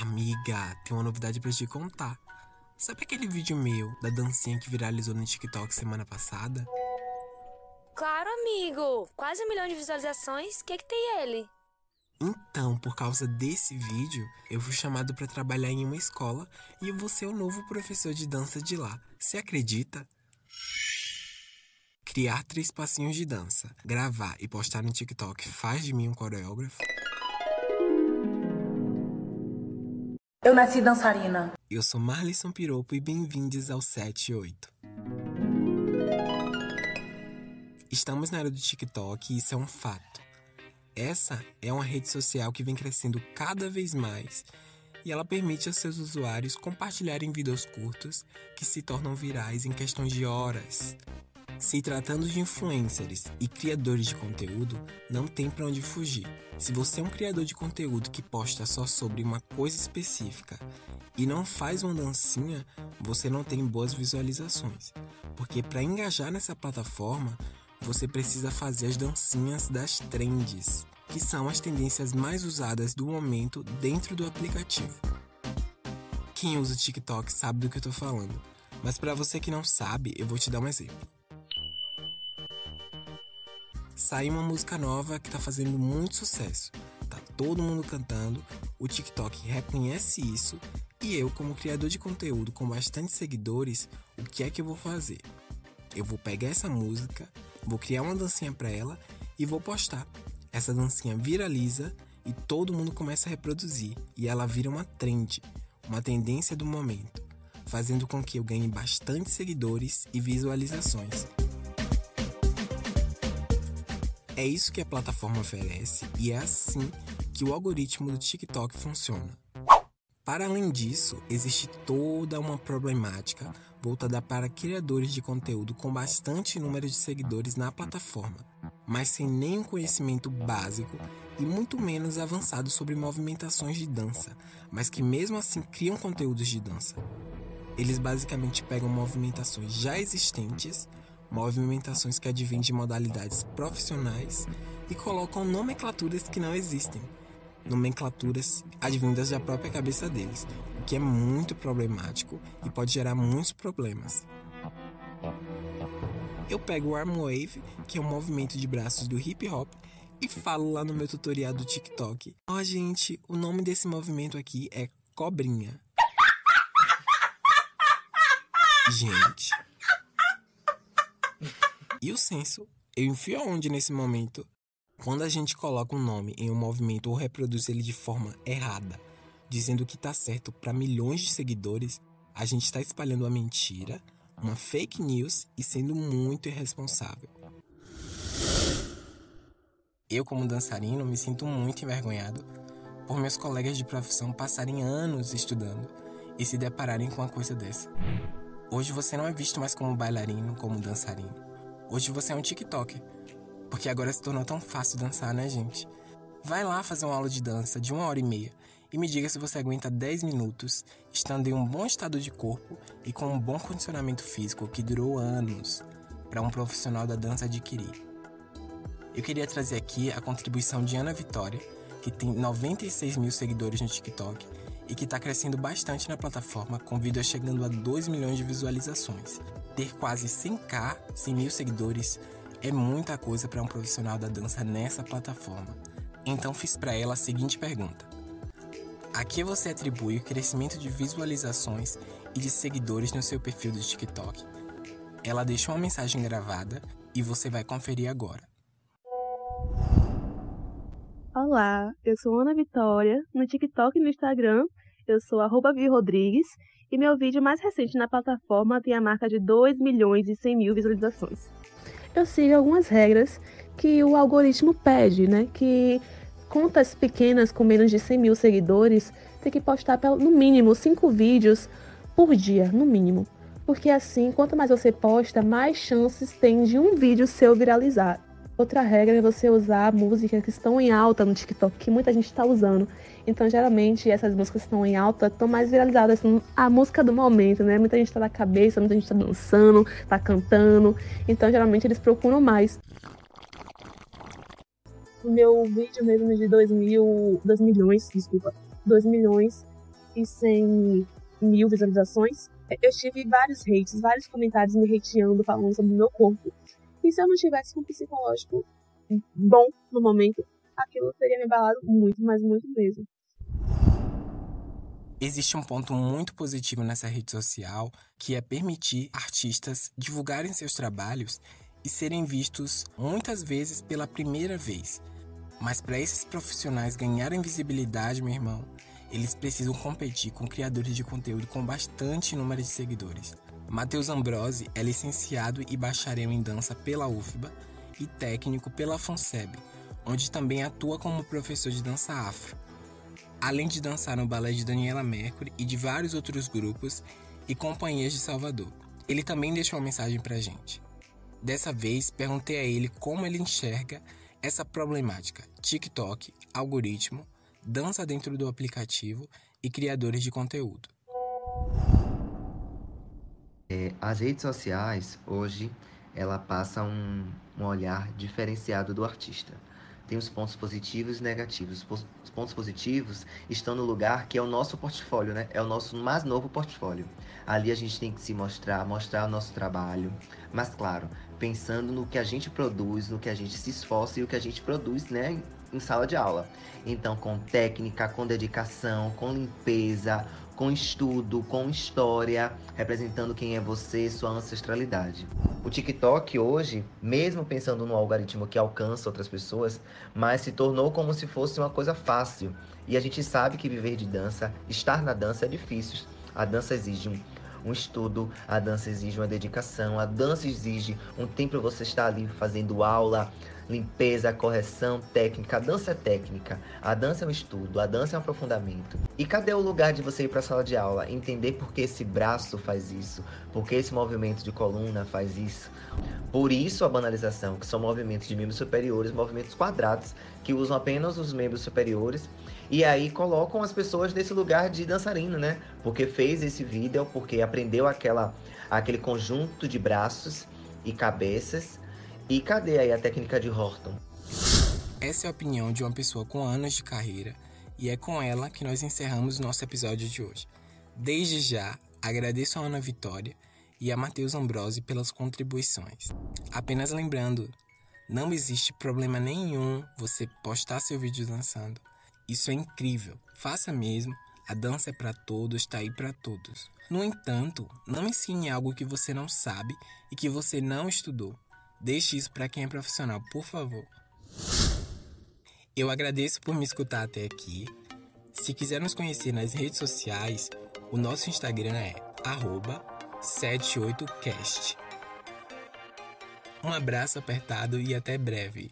Amiga, tem uma novidade para te contar. Sabe aquele vídeo meu da dancinha que viralizou no TikTok semana passada? Claro, amigo! Quase um milhão de visualizações. O que, que tem ele? Então, por causa desse vídeo, eu fui chamado para trabalhar em uma escola e eu vou ser o novo professor de dança de lá. Você acredita? Criar três passinhos de dança, gravar e postar no TikTok faz de mim um coreógrafo? Eu nasci dançarina. Eu sou Marlisson Piropo e bem-vindos ao 78. Estamos na era do TikTok e isso é um fato. Essa é uma rede social que vem crescendo cada vez mais e ela permite aos seus usuários compartilharem vídeos curtos que se tornam virais em questões de horas. Se tratando de influencers e criadores de conteúdo, não tem para onde fugir. Se você é um criador de conteúdo que posta só sobre uma coisa específica e não faz uma dancinha, você não tem boas visualizações. Porque para engajar nessa plataforma, você precisa fazer as dancinhas das trends, que são as tendências mais usadas do momento dentro do aplicativo. Quem usa o TikTok sabe do que eu tô falando, mas para você que não sabe, eu vou te dar um exemplo saiu uma música nova que tá fazendo muito sucesso. Tá todo mundo cantando, o TikTok reconhece isso e eu, como criador de conteúdo com bastante seguidores, o que é que eu vou fazer? Eu vou pegar essa música, vou criar uma dancinha para ela e vou postar. Essa dancinha viraliza e todo mundo começa a reproduzir e ela vira uma trend, uma tendência do momento, fazendo com que eu ganhe bastante seguidores e visualizações. É isso que a plataforma oferece e é assim que o algoritmo do TikTok funciona. Para além disso, existe toda uma problemática voltada para criadores de conteúdo com bastante número de seguidores na plataforma, mas sem nenhum conhecimento básico e muito menos avançado sobre movimentações de dança, mas que mesmo assim criam conteúdos de dança. Eles basicamente pegam movimentações já existentes movimentações que advêm de modalidades profissionais e colocam nomenclaturas que não existem, nomenclaturas advindas da própria cabeça deles, o que é muito problemático e pode gerar muitos problemas. Eu pego o arm wave, que é um movimento de braços do hip hop, e falo lá no meu tutorial do TikTok. Ó, oh, gente, o nome desse movimento aqui é cobrinha. Gente, e o senso, eu enfio aonde nesse momento? Quando a gente coloca um nome em um movimento ou reproduz ele de forma errada, dizendo que está certo para milhões de seguidores, a gente está espalhando uma mentira, uma fake news e sendo muito irresponsável. Eu, como dançarino, me sinto muito envergonhado por meus colegas de profissão passarem anos estudando e se depararem com uma coisa dessa. Hoje você não é visto mais como bailarino, como dançarino. Hoje você é um TikToker. Porque agora se tornou tão fácil dançar, né, gente? Vai lá fazer uma aula de dança de uma hora e meia e me diga se você aguenta 10 minutos estando em um bom estado de corpo e com um bom condicionamento físico que durou anos para um profissional da dança adquirir. Eu queria trazer aqui a contribuição de Ana Vitória, que tem 96 mil seguidores no TikTok e que está crescendo bastante na plataforma, com vídeos chegando a 2 milhões de visualizações. Ter quase 100k, 100 mil seguidores, é muita coisa para um profissional da dança nessa plataforma. Então fiz para ela a seguinte pergunta: A que você atribui o crescimento de visualizações e de seguidores no seu perfil do TikTok? Ela deixou uma mensagem gravada e você vai conferir agora. Olá, eu sou Ana Vitória, no TikTok e no Instagram eu sou arroba Rodrigues e meu vídeo mais recente na plataforma tem a marca de 2 milhões e 100 mil visualizações. Eu sigo algumas regras que o algoritmo pede, né? Que contas pequenas com menos de 100 mil seguidores tem que postar no mínimo 5 vídeos por dia, no mínimo. Porque assim, quanto mais você posta, mais chances tem de um vídeo seu viralizar. Outra regra é você usar músicas que estão em alta no TikTok, que muita gente está usando. Então, geralmente, essas músicas que estão em alta estão mais viralizadas. A música do momento, né? Muita gente está na cabeça, muita gente está dançando, está cantando. Então, geralmente, eles procuram mais. O meu vídeo mesmo de 2 mil, 2 milhões, desculpa, 2 milhões, e 100 mil visualizações, eu tive vários hates, vários comentários me hateando, falando sobre o meu corpo. E se eu não tivesse um psicológico bom no momento, aquilo teria me abalado muito, mas muito mesmo. Existe um ponto muito positivo nessa rede social, que é permitir artistas divulgarem seus trabalhos e serem vistos muitas vezes pela primeira vez. Mas para esses profissionais ganharem visibilidade, meu irmão, eles precisam competir com criadores de conteúdo com bastante número de seguidores. Matheus Ambrosi é licenciado e bacharel em dança pela UFBA e técnico pela FONSEB, onde também atua como professor de dança afro. Além de dançar no balé de Daniela Mercury e de vários outros grupos e companhias de Salvador. Ele também deixou uma mensagem pra gente. Dessa vez, perguntei a ele como ele enxerga essa problemática: TikTok, algoritmo, dança dentro do aplicativo e criadores de conteúdo. É, as redes sociais hoje ela passa um, um olhar diferenciado do artista. Tem os pontos positivos e negativos. Os pontos positivos estão no lugar que é o nosso portfólio, né? É o nosso mais novo portfólio. Ali a gente tem que se mostrar, mostrar o nosso trabalho. Mas claro, pensando no que a gente produz, no que a gente se esforça e o que a gente produz, né? em sala de aula. Então, com técnica, com dedicação, com limpeza, com estudo, com história, representando quem é você, sua ancestralidade. O TikTok hoje, mesmo pensando no algoritmo que alcança outras pessoas, mas se tornou como se fosse uma coisa fácil. E a gente sabe que viver de dança, estar na dança é difícil. A dança exige um um estudo, a dança exige uma dedicação, a dança exige um tempo para você estar ali fazendo aula, limpeza, correção, técnica. A dança é técnica, a dança é um estudo, a dança é um aprofundamento. E cadê o lugar de você ir para a sala de aula? Entender por que esse braço faz isso, por que esse movimento de coluna faz isso. Por isso a banalização, que são movimentos de membros superiores, movimentos quadrados, que usam apenas os membros superiores e aí colocam as pessoas nesse lugar de dançarino, né? Porque fez esse vídeo, porque aprendeu aquela, aquele conjunto de braços e cabeças. E cadê aí a técnica de Horton? Essa é a opinião de uma pessoa com anos de carreira e é com ela que nós encerramos nosso episódio de hoje. Desde já, agradeço a Ana Vitória e a Matheus Ambrose pelas contribuições. Apenas lembrando, não existe problema nenhum você postar seu vídeo dançando. Isso é incrível. Faça mesmo. A dança é para todos, está aí para todos. No entanto, não ensine algo que você não sabe e que você não estudou. Deixe isso para quem é profissional, por favor. Eu agradeço por me escutar até aqui. Se quiser nos conhecer nas redes sociais, o nosso Instagram é 78cast. Um abraço apertado e até breve.